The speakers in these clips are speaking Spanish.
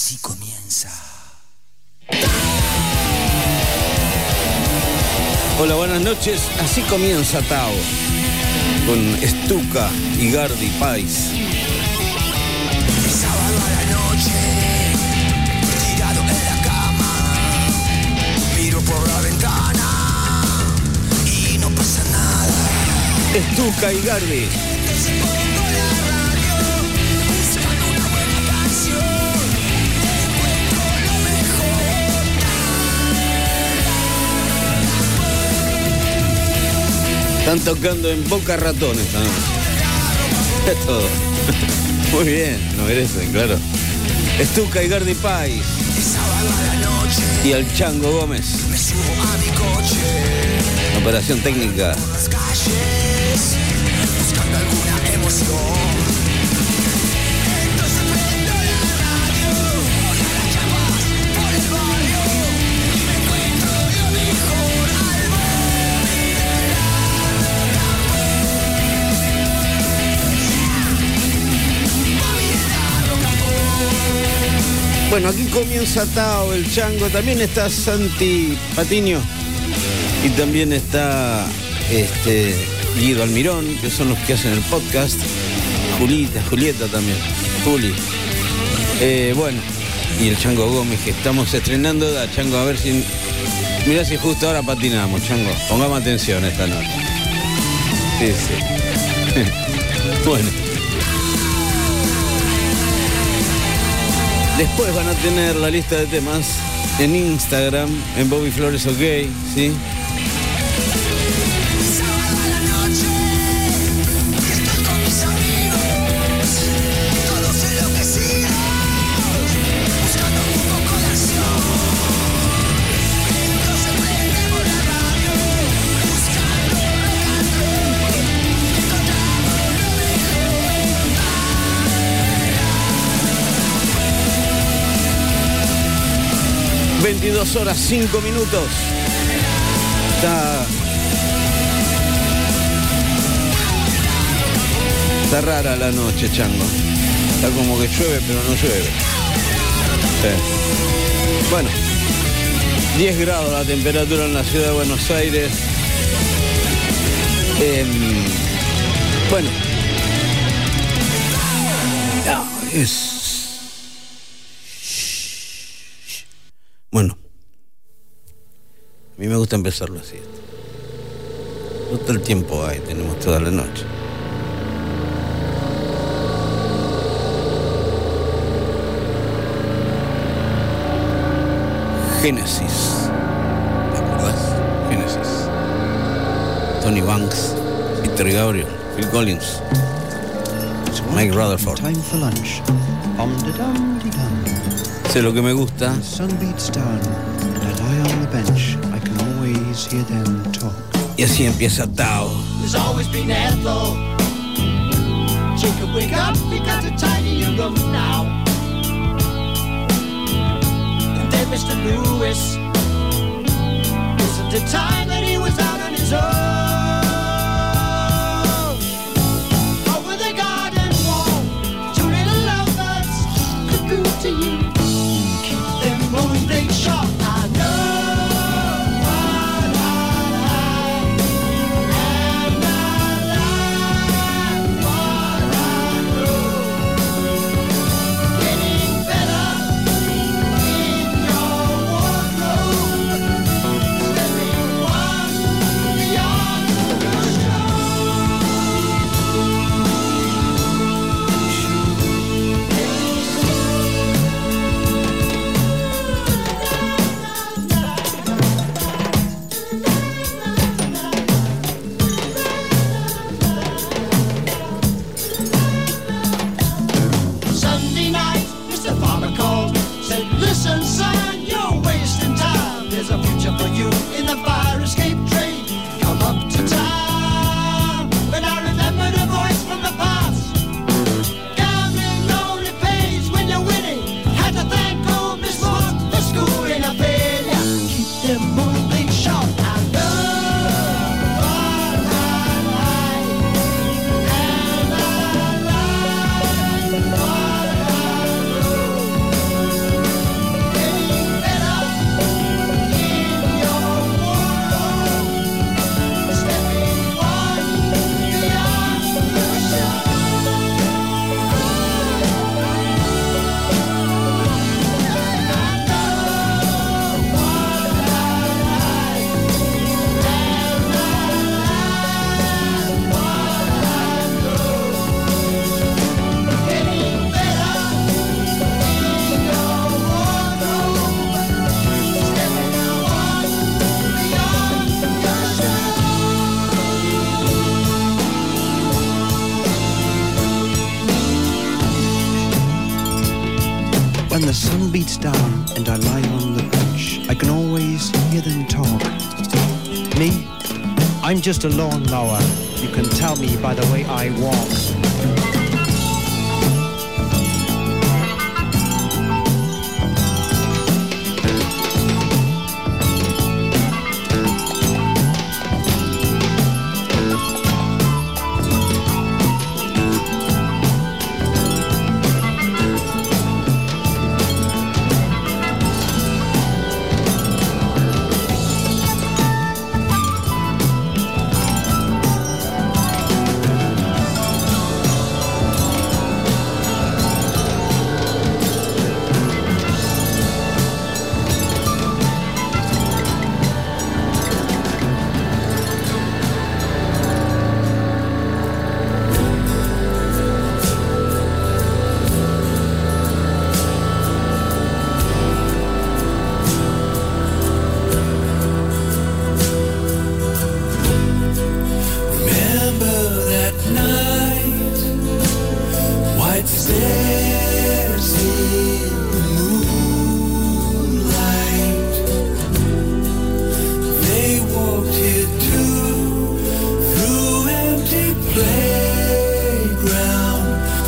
Así comienza. Hola, buenas noches. Así comienza Tao. Con Stuka y Gardi Pais. El sábado a la noche, tirado en la cama, miro por la ventana y no pasa nada. Stuka y Gardi. Están tocando en Boca Ratones también. Es todo. Muy bien, lo merecen, claro. Stuka y Gardi noche, Y al Chango Gómez. Operación técnica. Bueno, aquí comienza Tao, el Chango. También está Santi Patiño. Y también está este, Guido Almirón, que son los que hacen el podcast. Julita, Julieta también. Juli. Eh, bueno, y el Chango Gómez, que estamos estrenando. Da, Chango, a ver si. Mirá si justo ahora patinamos, Chango. Pongamos atención esta noche. Sí, sí. bueno. Después van a tener la lista de temas en Instagram, en Bobby Flores OK, ¿sí? 22 horas 5 minutos. Está. Está rara la noche, chango. Está como que llueve, pero no llueve. Bueno, 10 grados la temperatura en la ciudad de Buenos Aires. Em, bueno. No, es. A mí me gusta empezarlo así. No todo el tiempo hay, tenemos toda la noche. Génesis. ¿Te acordás? Génesis. Tony Banks, Peter Gabriel, Phil Collins, Mike Rutherford. Time for lunch. Sé lo que me gusta. The sun beats down. I lie on the bench. I can always hear them talk. Y así empieza Tao. There's always been Ethel. Jacob, wake up, we got to tidy your room now. And then Mr. Lewis. Isn't it time I'm just a lawnmower. You can tell me by the way I walk.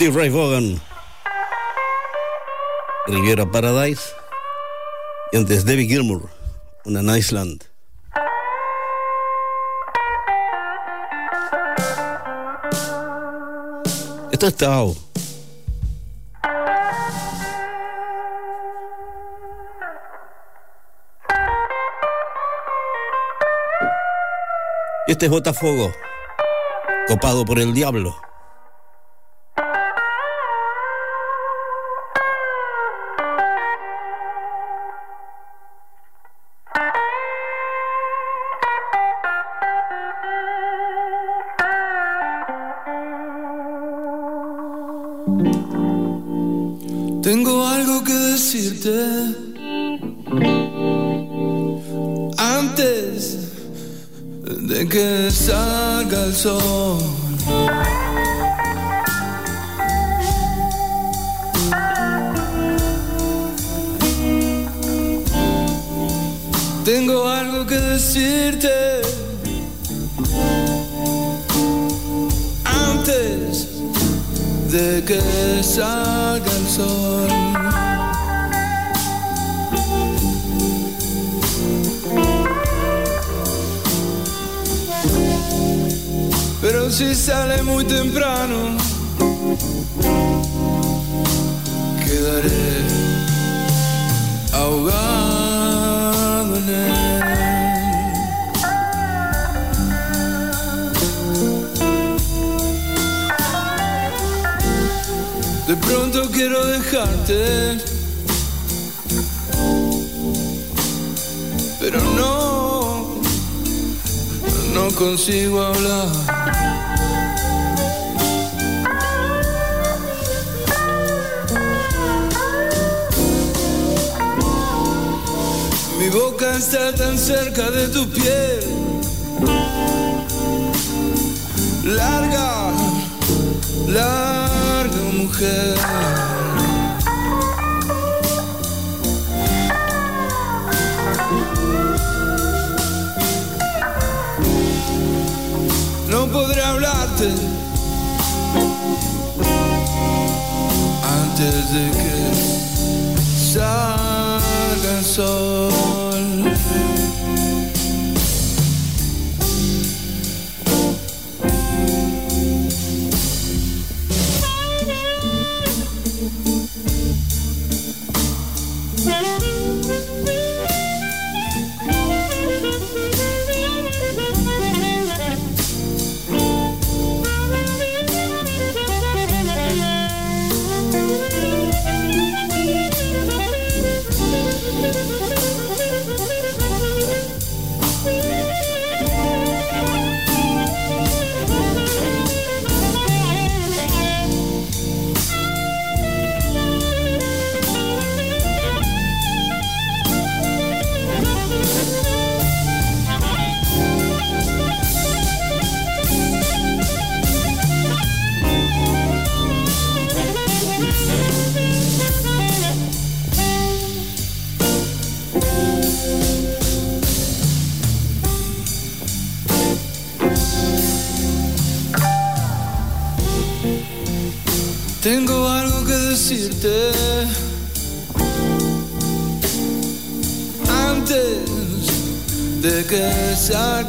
Steve Ray Vaughan. Riviera Paradise. Y antes David Gilmour, una Nice Land. Esto es Tao. Este es Botafogo, copado por el diablo.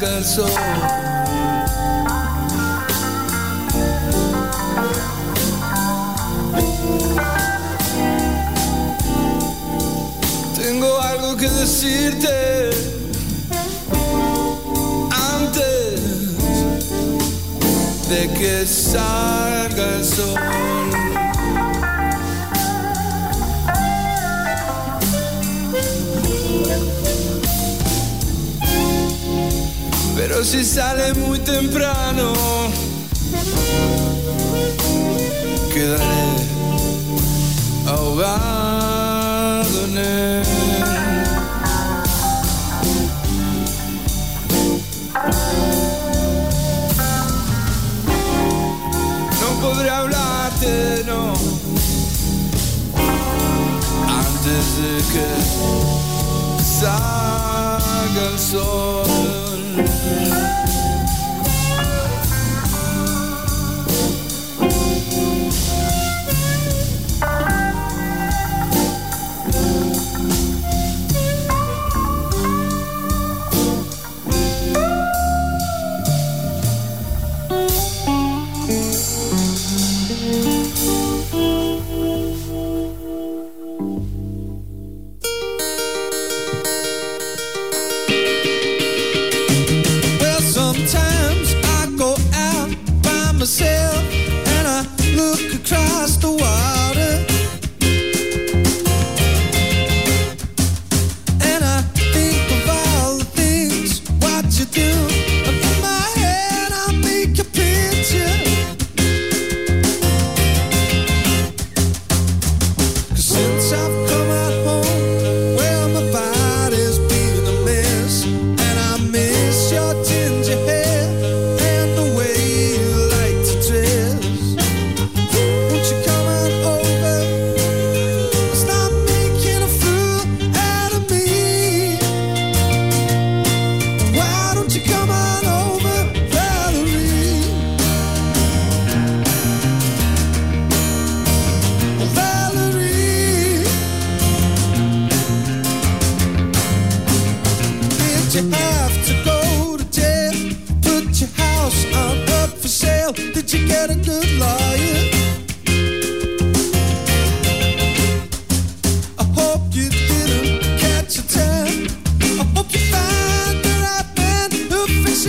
girl so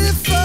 beautiful.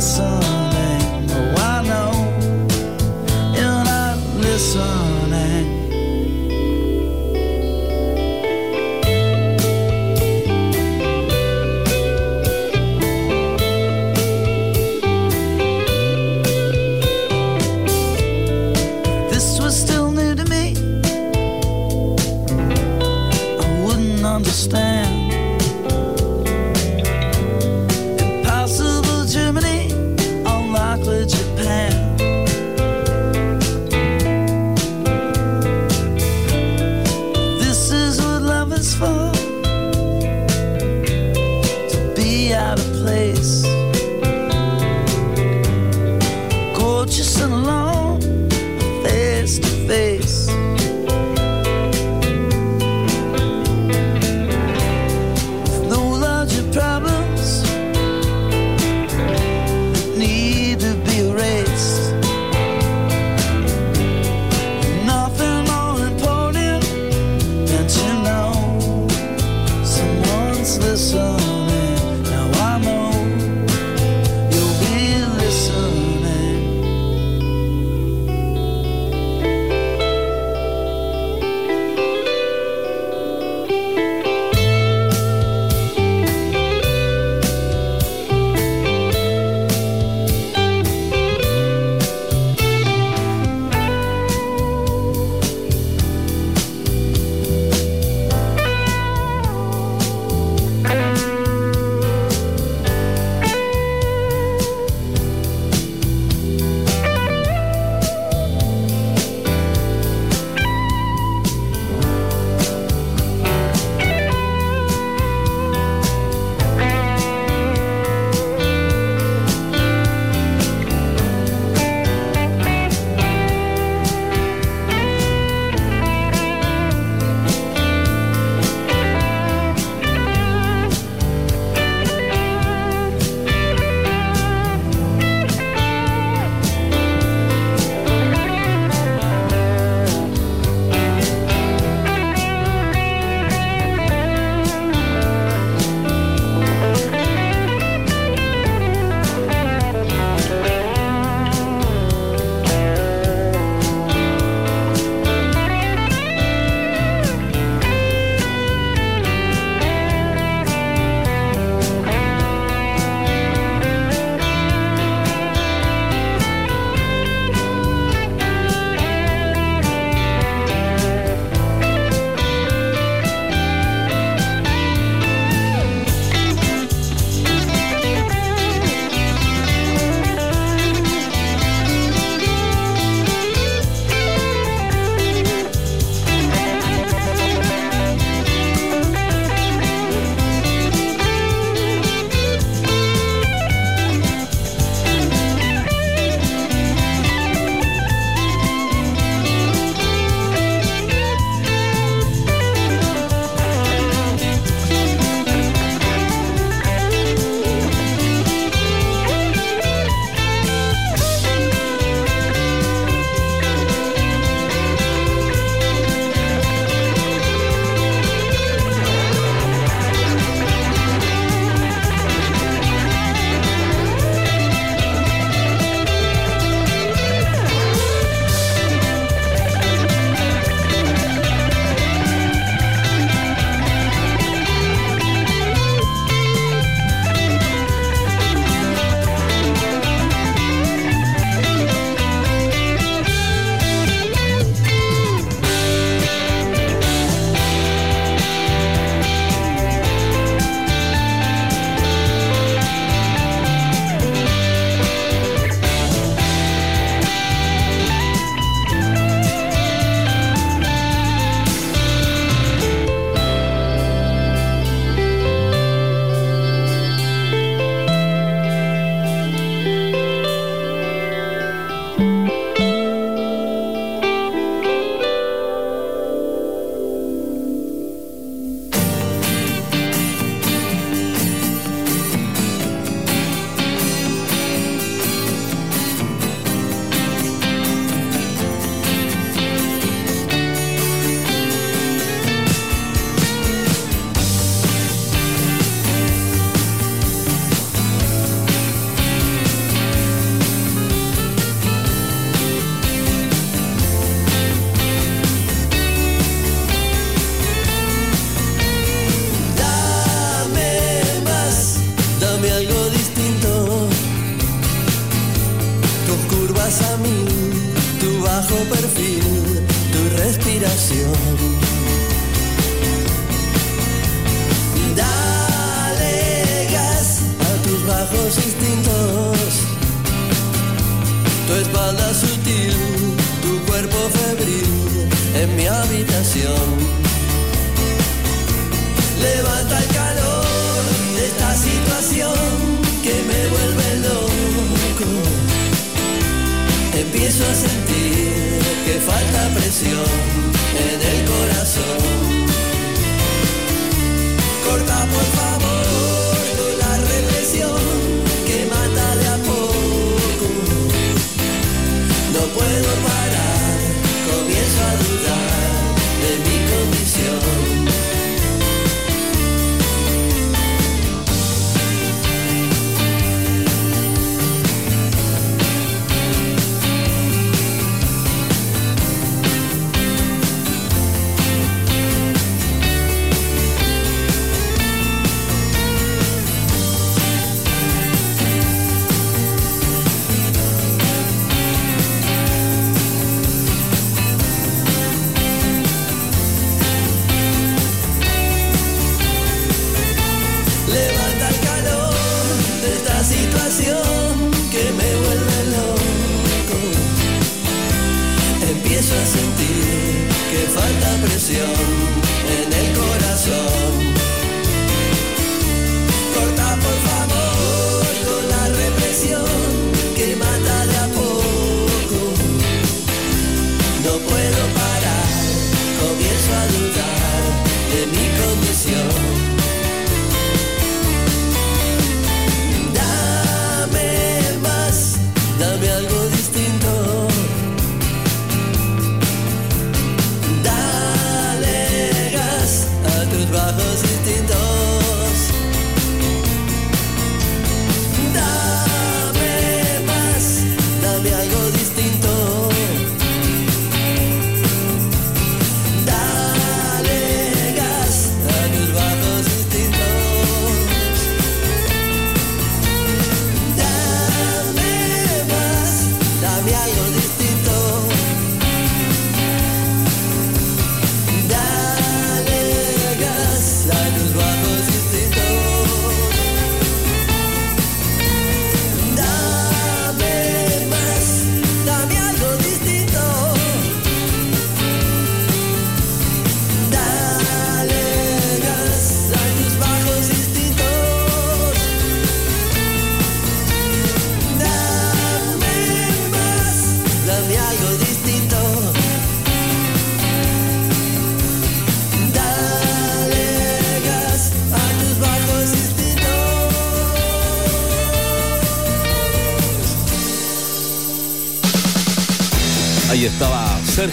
listen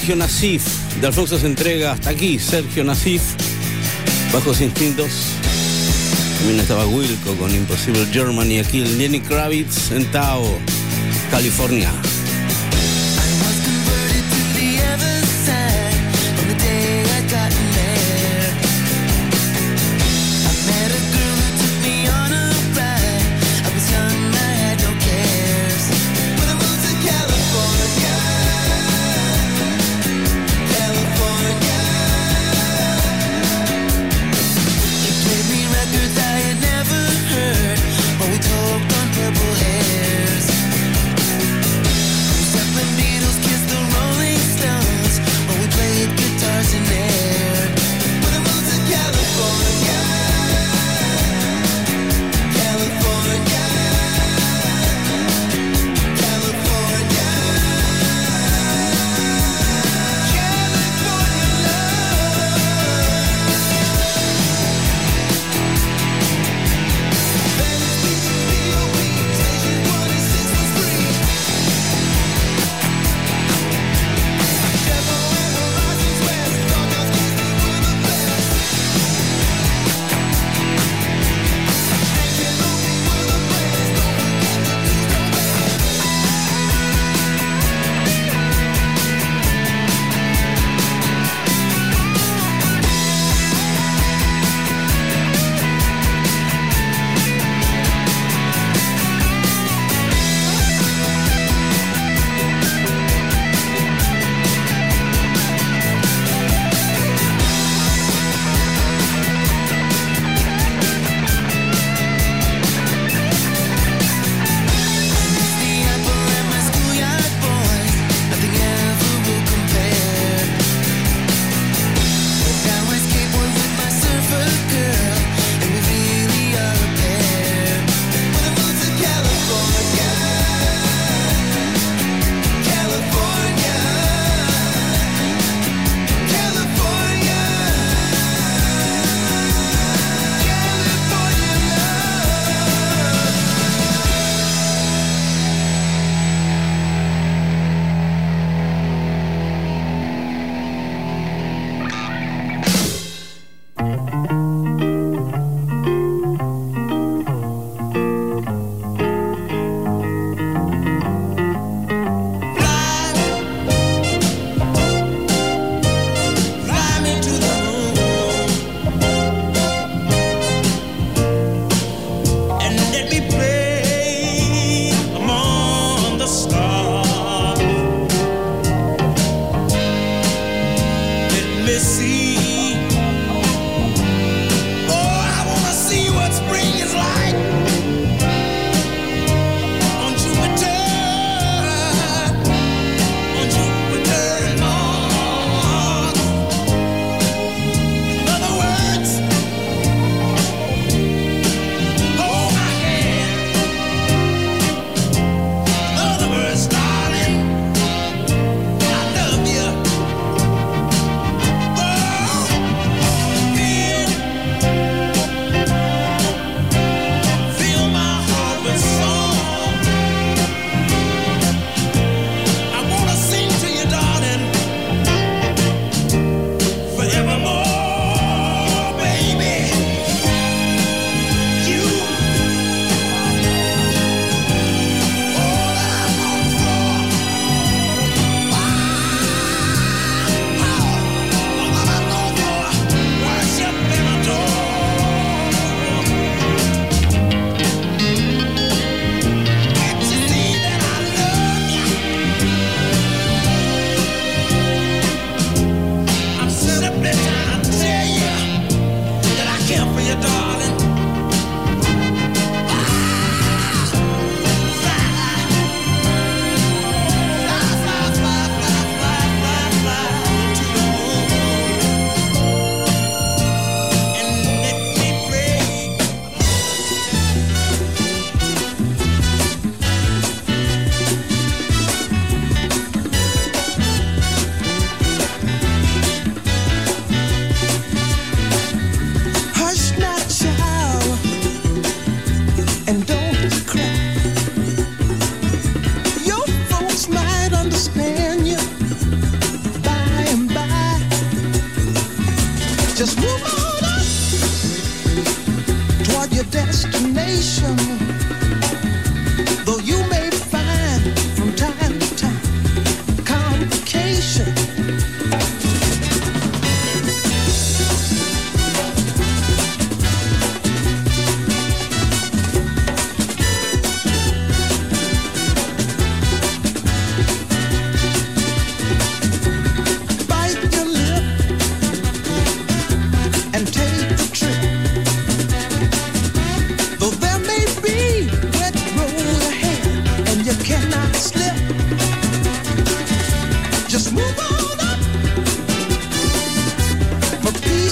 Sergio Nasif. De Alfonso se entrega hasta aquí, Sergio Nasif. Bajos Instintos. También estaba Wilco con Impossible Germany. Aquí el Lenny Kravitz en Tao, California.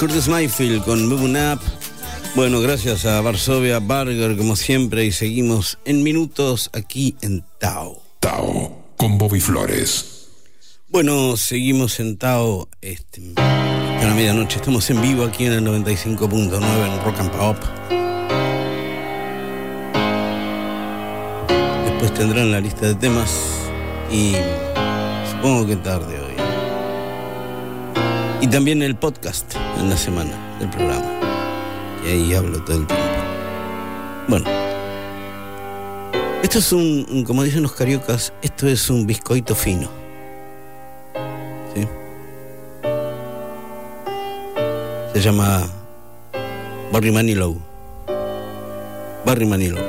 Curtis Mayfield con Moving Up. Bueno, gracias a Varsovia Burger, como siempre, y seguimos en minutos aquí en Tao. Tao, con Bobby Flores. Bueno, seguimos en Tao este, a la medianoche. Estamos en vivo aquí en el 95.9 en Rock and Pop. Después tendrán la lista de temas y supongo que tarde hoy. Y también el podcast en la semana del programa. Y ahí hablo todo el tiempo. Bueno. Esto es un, como dicen los cariocas, esto es un bizcoito fino. ¿Sí? Se llama Barry Manilow. Barry Manilow.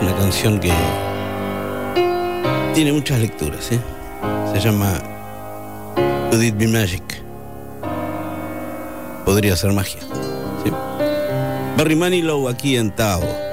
Una canción que tiene muchas lecturas, ¿eh? Se llama Could It Be Magic. Podría ser magia. ¿sí? Barry Manilow aquí en Tao.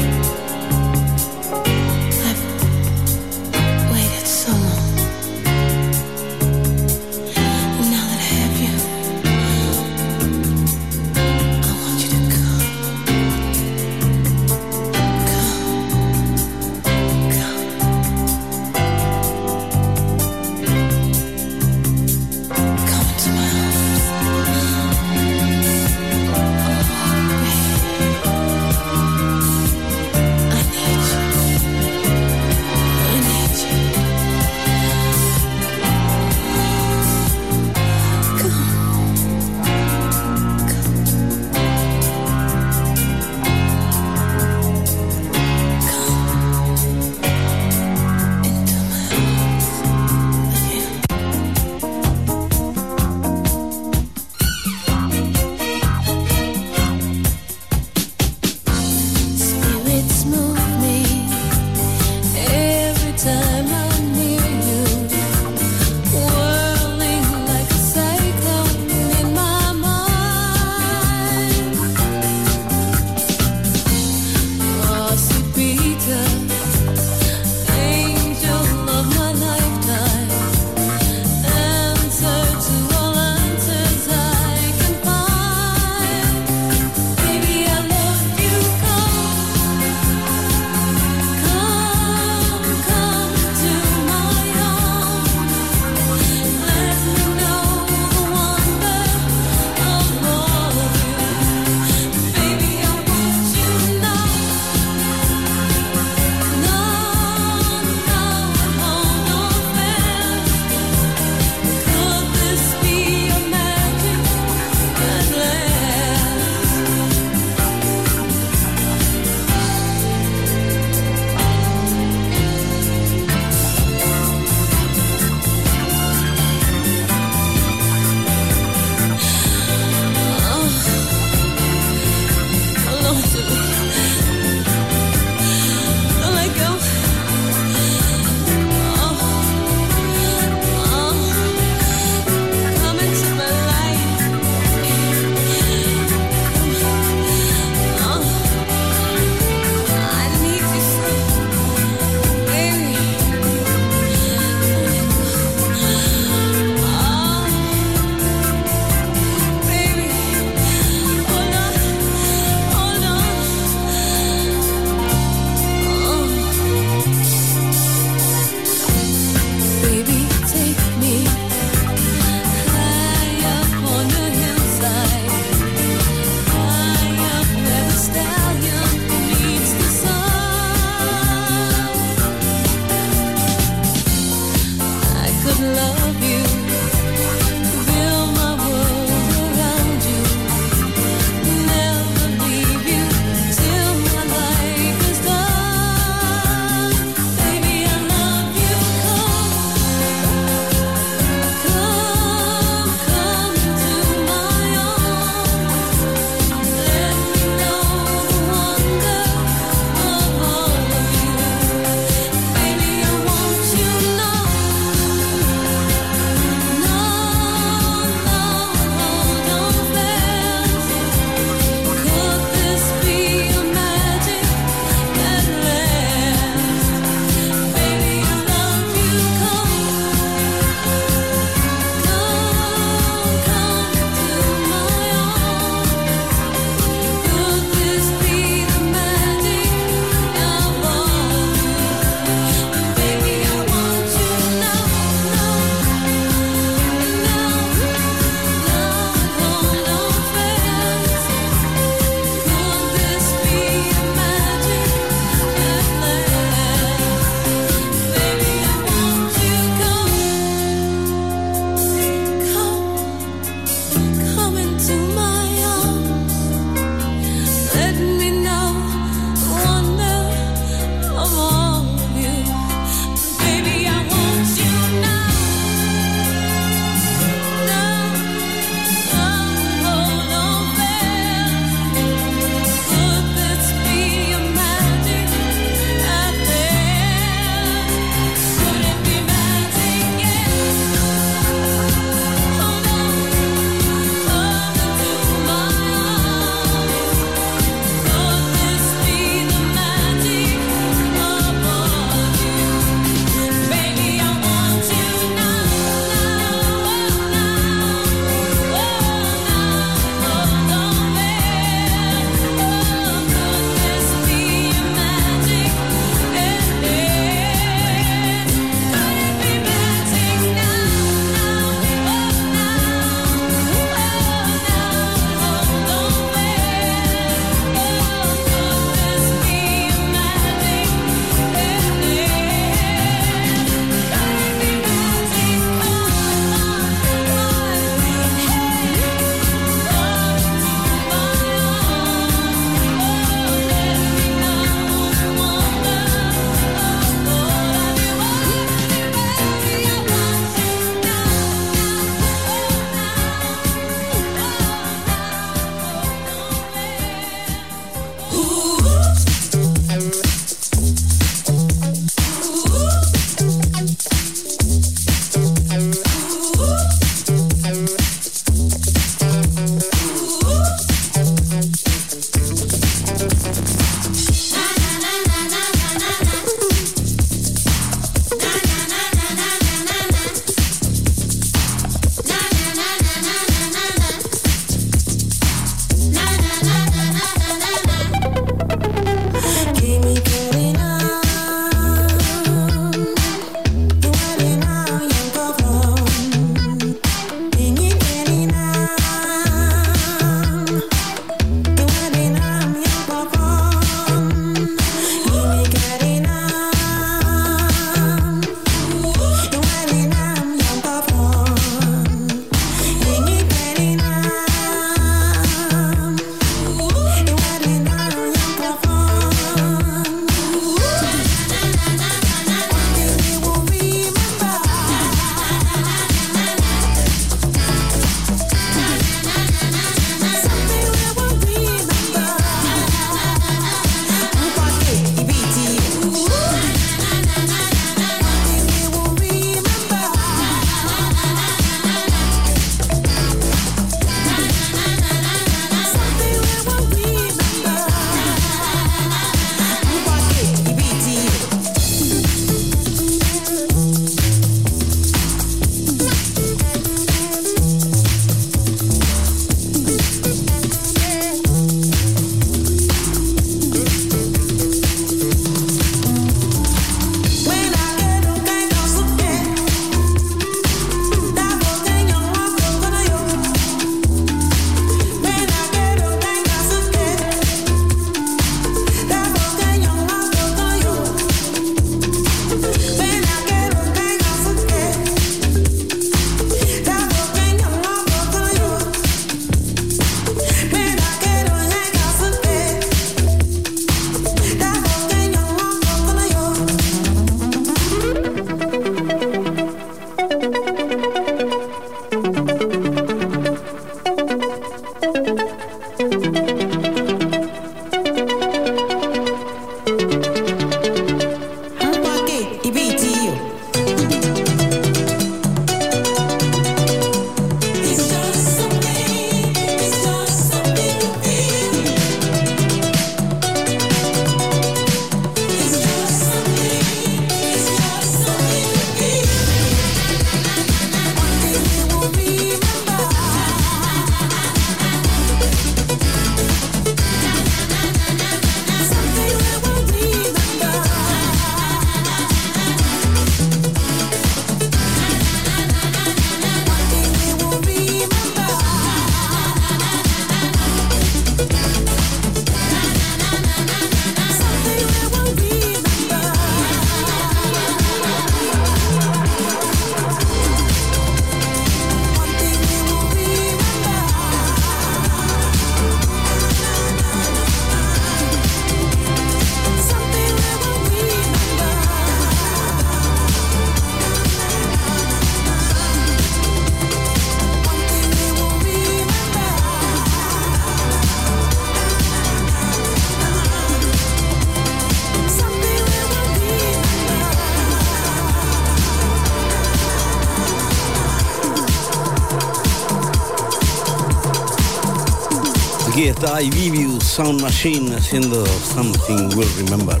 Aquí está IBBU Sound Machine haciendo Something We'll Remember.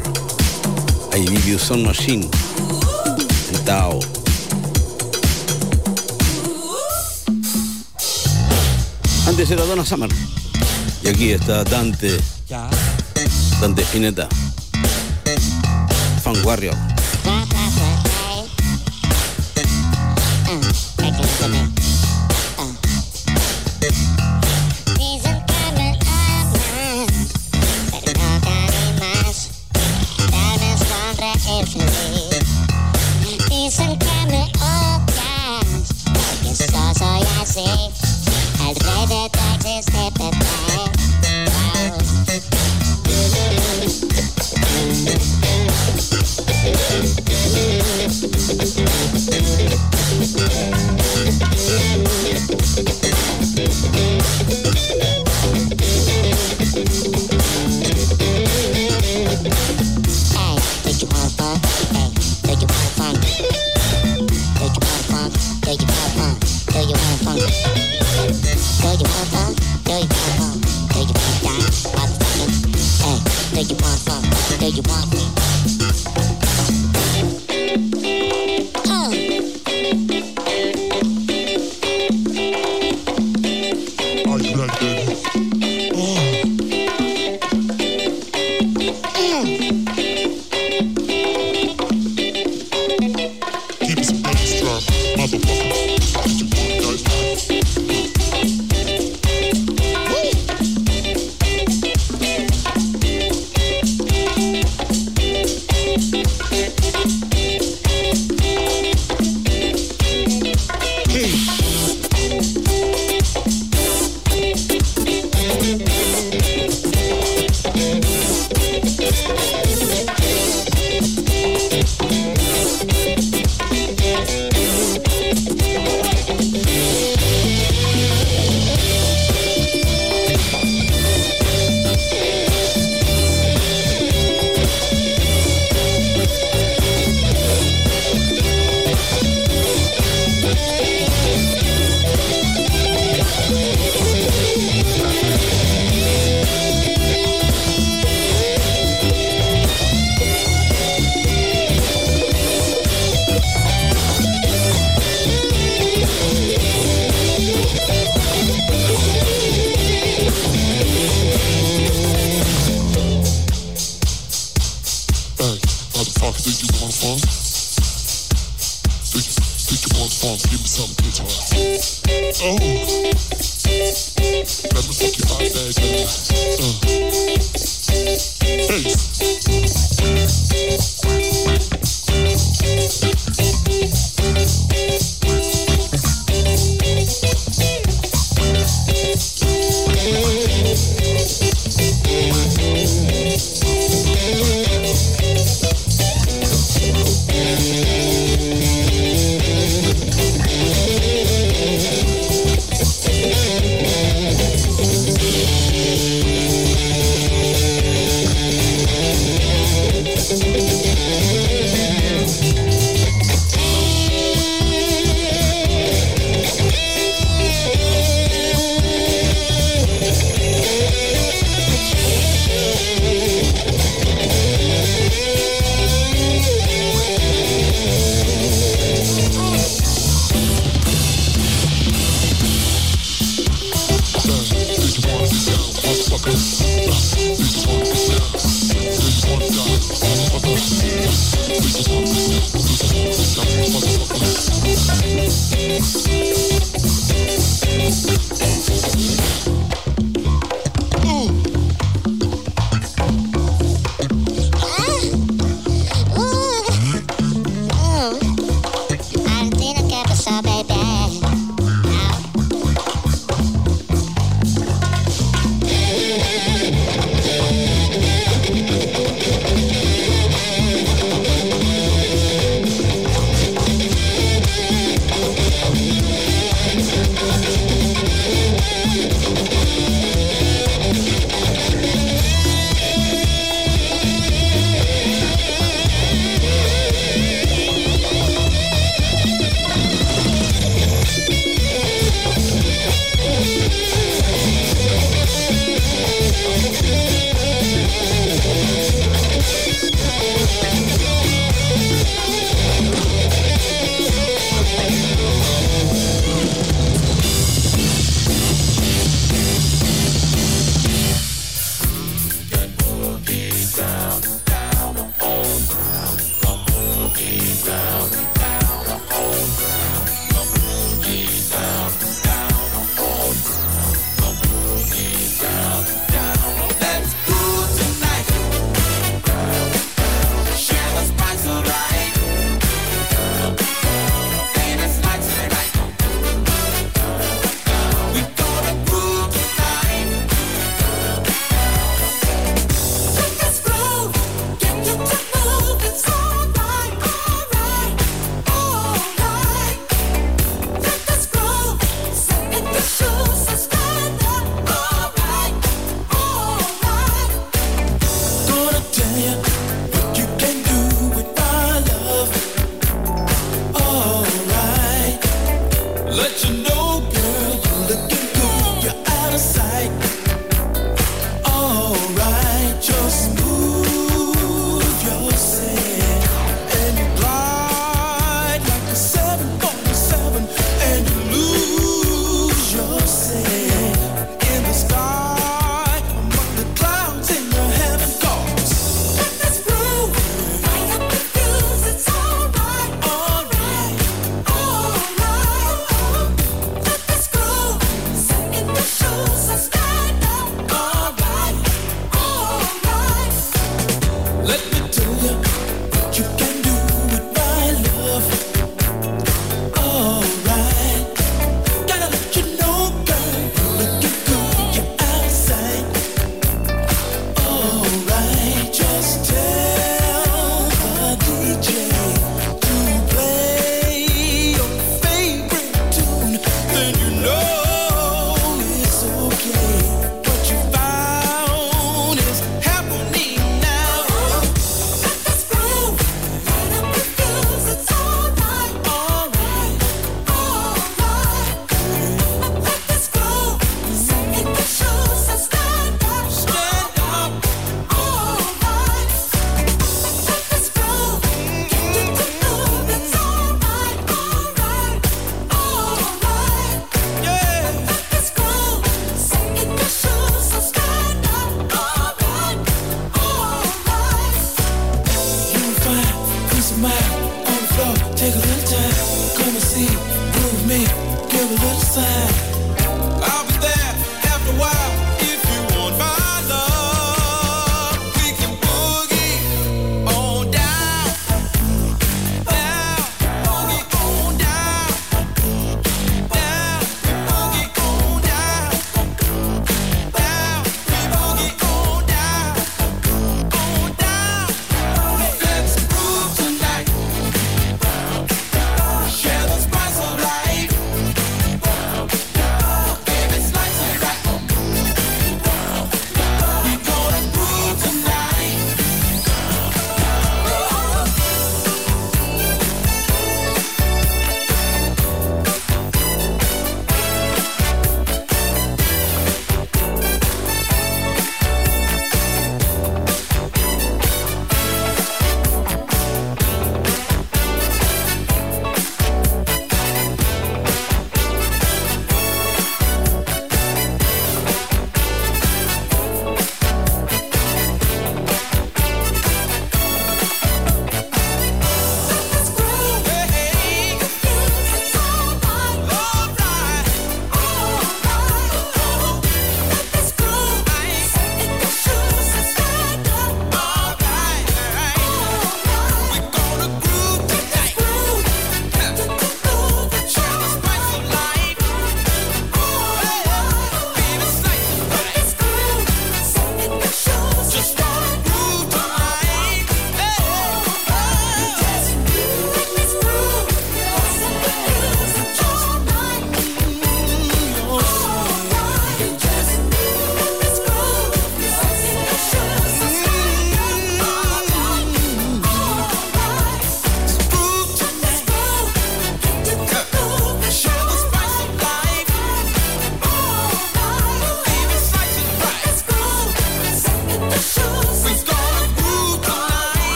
IBBU Sound Machine. Tao. Antes era Donna Summer. Y aquí está Dante. Dante Spinetta. Fan Warrior.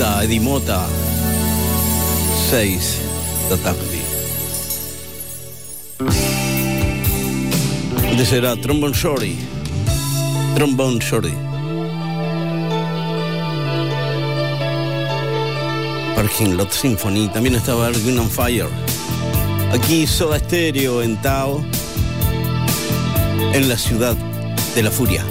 Mota, Eddie Mota. 6 da tarde. Antes era Trombone Shorty. Trombone Shorty. Parking Lot Symphony. También estaba Green on Fire. Aquí Soda Stereo en Tao. En la ciudad de la furia.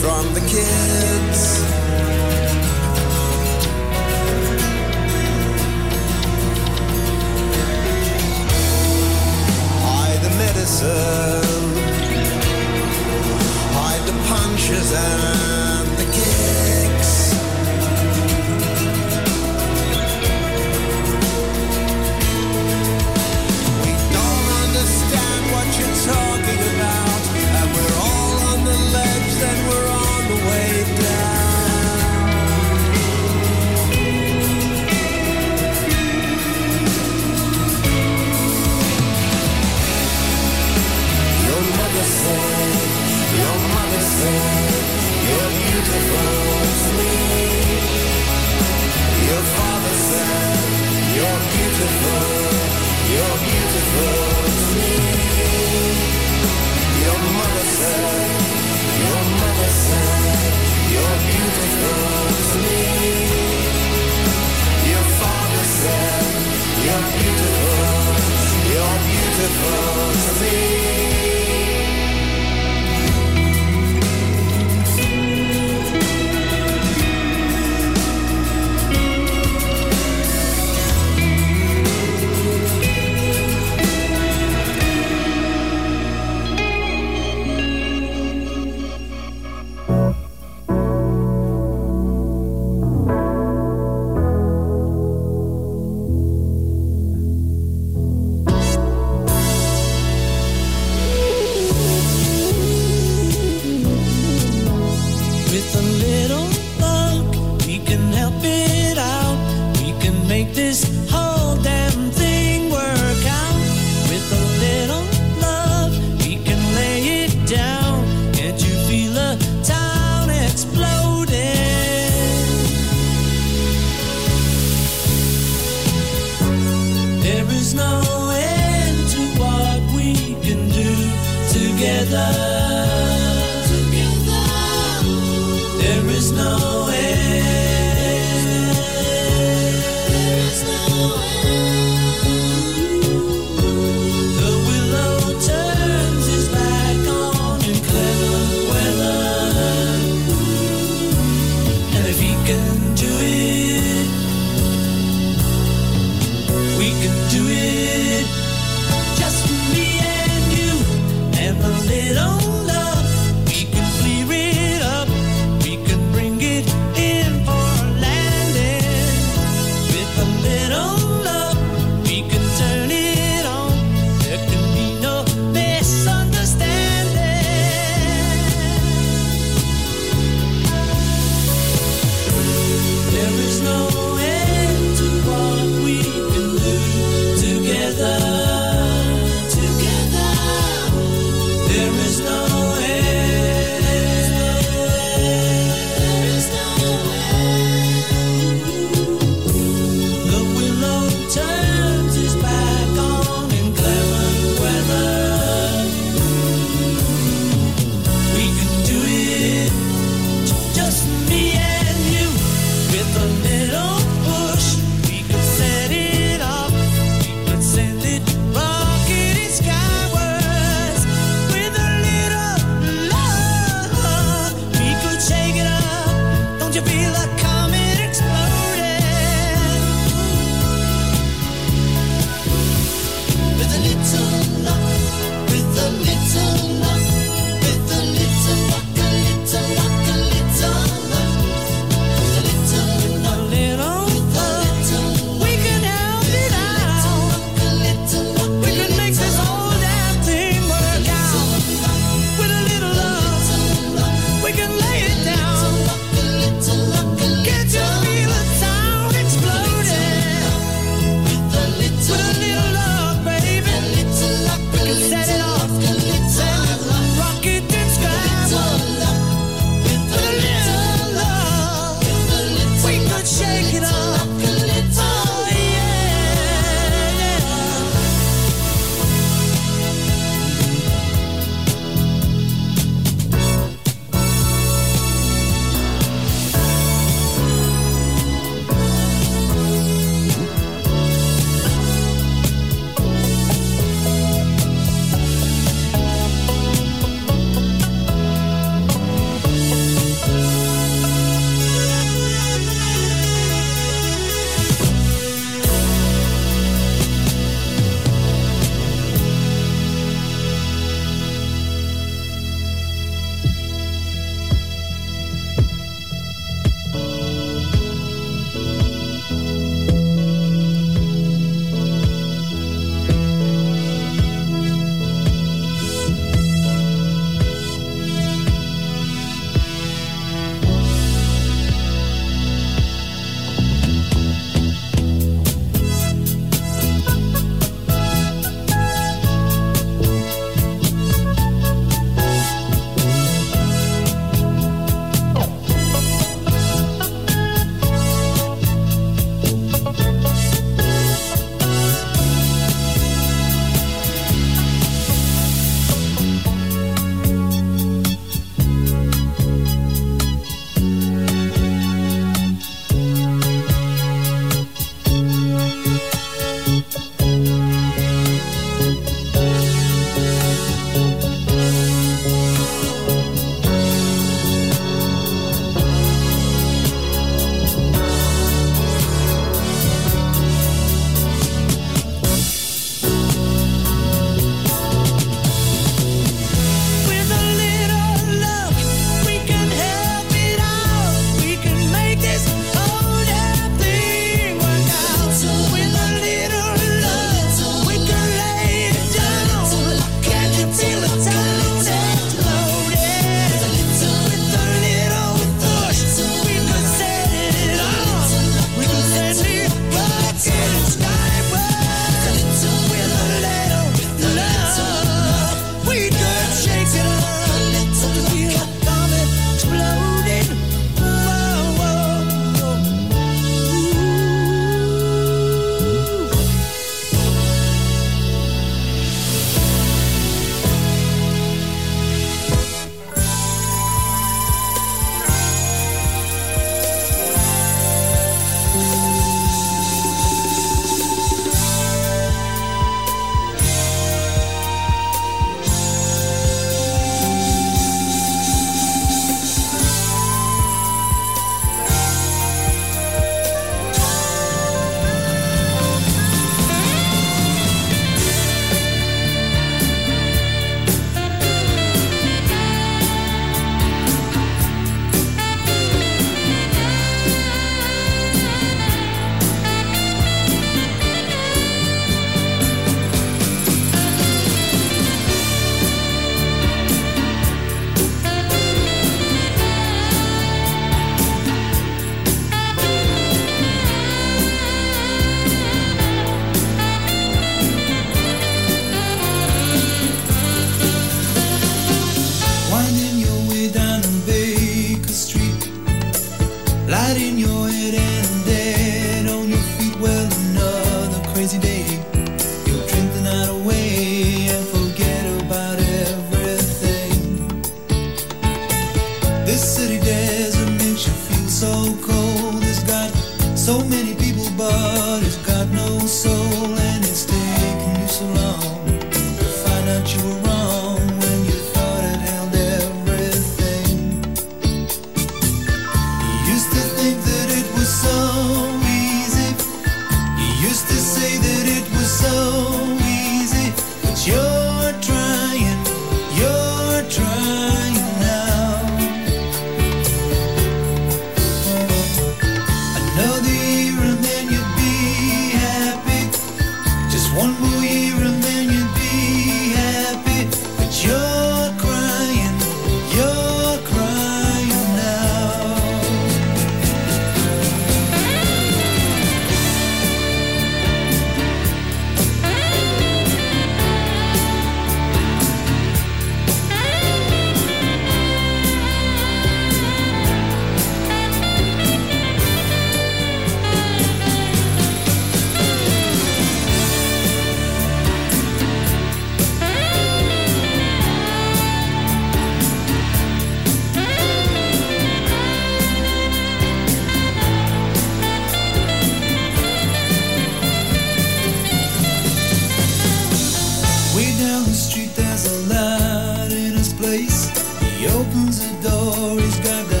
place. He opens the door, he's got the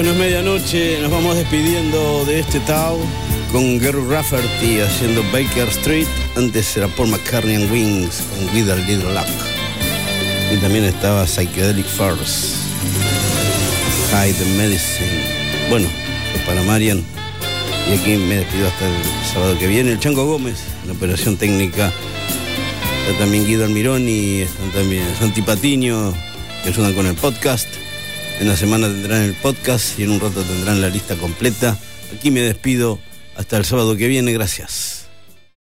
Bueno, es medianoche, nos vamos despidiendo de este Tao con Gary Rafferty haciendo Baker Street. Antes era Paul McCartney and Wings con With a Little Luck. Y también estaba Psychedelic First, Hide the Medicine. Bueno, para Marian. Y aquí me despido hasta el sábado que viene. El Chango Gómez, la operación técnica. Está también Guido Almirón y están también Santi Patiño, que ayudan con el podcast. En la semana tendrán el podcast y en un rato tendrán la lista completa. Aquí me despido hasta el sábado que viene. Gracias.